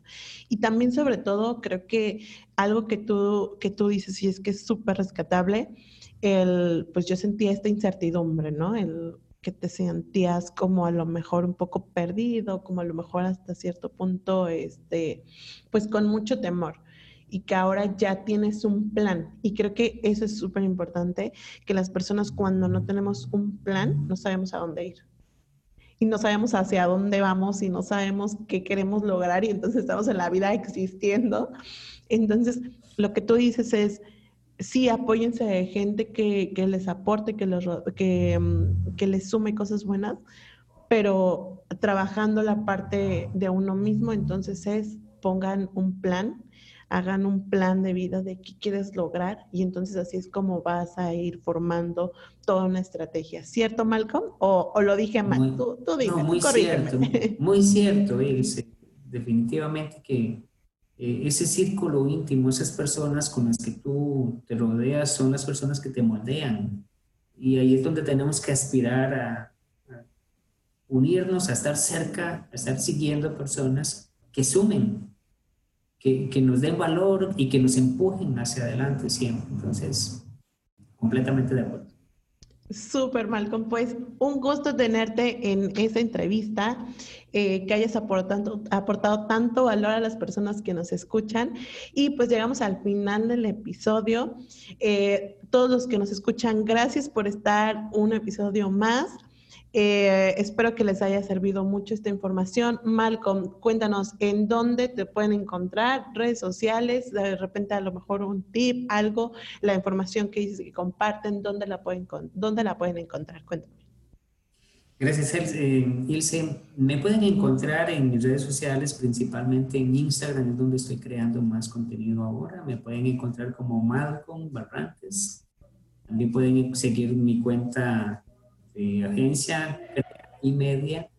Y también, sobre todo, creo que algo que tú, que tú dices y es que es súper rescatable, el, pues yo sentía esta incertidumbre, ¿no? El que te sentías como a lo mejor un poco perdido, como a lo mejor hasta cierto punto, este, pues con mucho temor y que ahora ya tienes un plan. Y creo que eso es súper importante, que las personas cuando no tenemos un plan, no sabemos a dónde ir. Y no sabemos hacia dónde vamos y no sabemos qué queremos lograr y entonces estamos en la vida existiendo. Entonces, lo que tú dices es, sí, apóyense de gente que, que les aporte, que, les, que, mm, que les sume cosas buenas, pero trabajando la parte de uno mismo, entonces es pongan un plan hagan un plan de vida de qué quieres lograr y entonces así es como vas a ir formando toda una estrategia. ¿Cierto, Malcolm? ¿O, lo dije mal? tú, tú
no, muy cierto, muy cierto, Definitivamente que eh, ese círculo íntimo, esas personas con las que tú te rodeas son las personas que te moldean. Y ahí es donde tenemos que aspirar a, a unirnos, a estar cerca, a estar siguiendo personas que sumen, que, nos den valor y que nos empujen hacia adelante siempre. Entonces, completamente de acuerdo.
Súper, Malcolm. Pues un gusto tenerte en esta entrevista, eh, que hayas aportado, aportado tanto valor a las personas que nos escuchan. Y pues llegamos al final del episodio. Eh, todos los que nos escuchan, gracias por estar un episodio más. Eh, espero que les haya servido mucho esta información. Malcolm, cuéntanos en dónde te pueden encontrar, redes sociales, de repente a lo mejor un tip, algo, la información que que comparten, dónde la pueden, dónde la pueden encontrar. Cuéntame.
Gracias, Ilse. Me pueden encontrar en mis redes sociales, principalmente en Instagram, es donde estoy creando más contenido ahora. Me pueden encontrar como Malcolm Barrantes. También pueden seguir mi cuenta agencia Crea y Media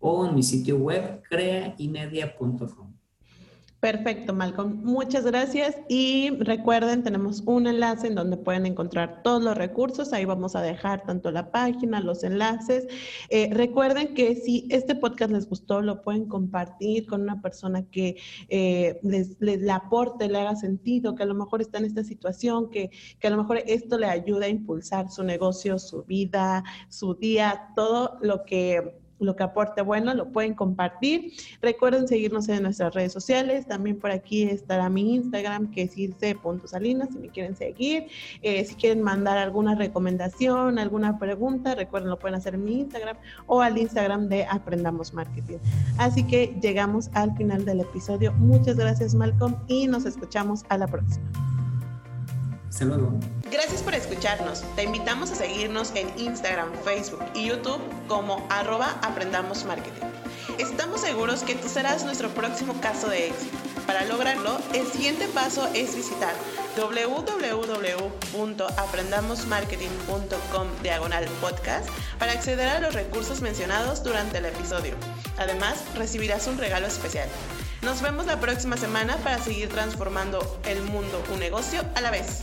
o en mi sitio web creaimedia.com.
Perfecto, Malcolm. Muchas gracias y recuerden, tenemos un enlace en donde pueden encontrar todos los recursos. Ahí vamos a dejar tanto la página, los enlaces. Eh, recuerden que si este podcast les gustó, lo pueden compartir con una persona que eh, les, les le aporte, le haga sentido, que a lo mejor está en esta situación, que, que a lo mejor esto le ayuda a impulsar su negocio, su vida, su día, todo lo que lo que aporte bueno, lo pueden compartir. Recuerden seguirnos en nuestras redes sociales. También por aquí estará mi Instagram, que es irse.salinas, si me quieren seguir. Eh, si quieren mandar alguna recomendación, alguna pregunta, recuerden, lo pueden hacer en mi Instagram o al Instagram de Aprendamos Marketing. Así que llegamos al final del episodio. Muchas gracias, Malcolm, y nos escuchamos a la próxima. Gracias por escucharnos. Te invitamos a seguirnos en Instagram, Facebook y YouTube como arroba Aprendamos Marketing. Estamos seguros que tú serás nuestro próximo caso de éxito. Para lograrlo, el siguiente paso es visitar www.aprendamosmarketing.com diagonal podcast para acceder a los recursos mencionados durante el episodio. Además, recibirás un regalo especial. Nos vemos la próxima semana para seguir transformando el mundo un negocio a la vez.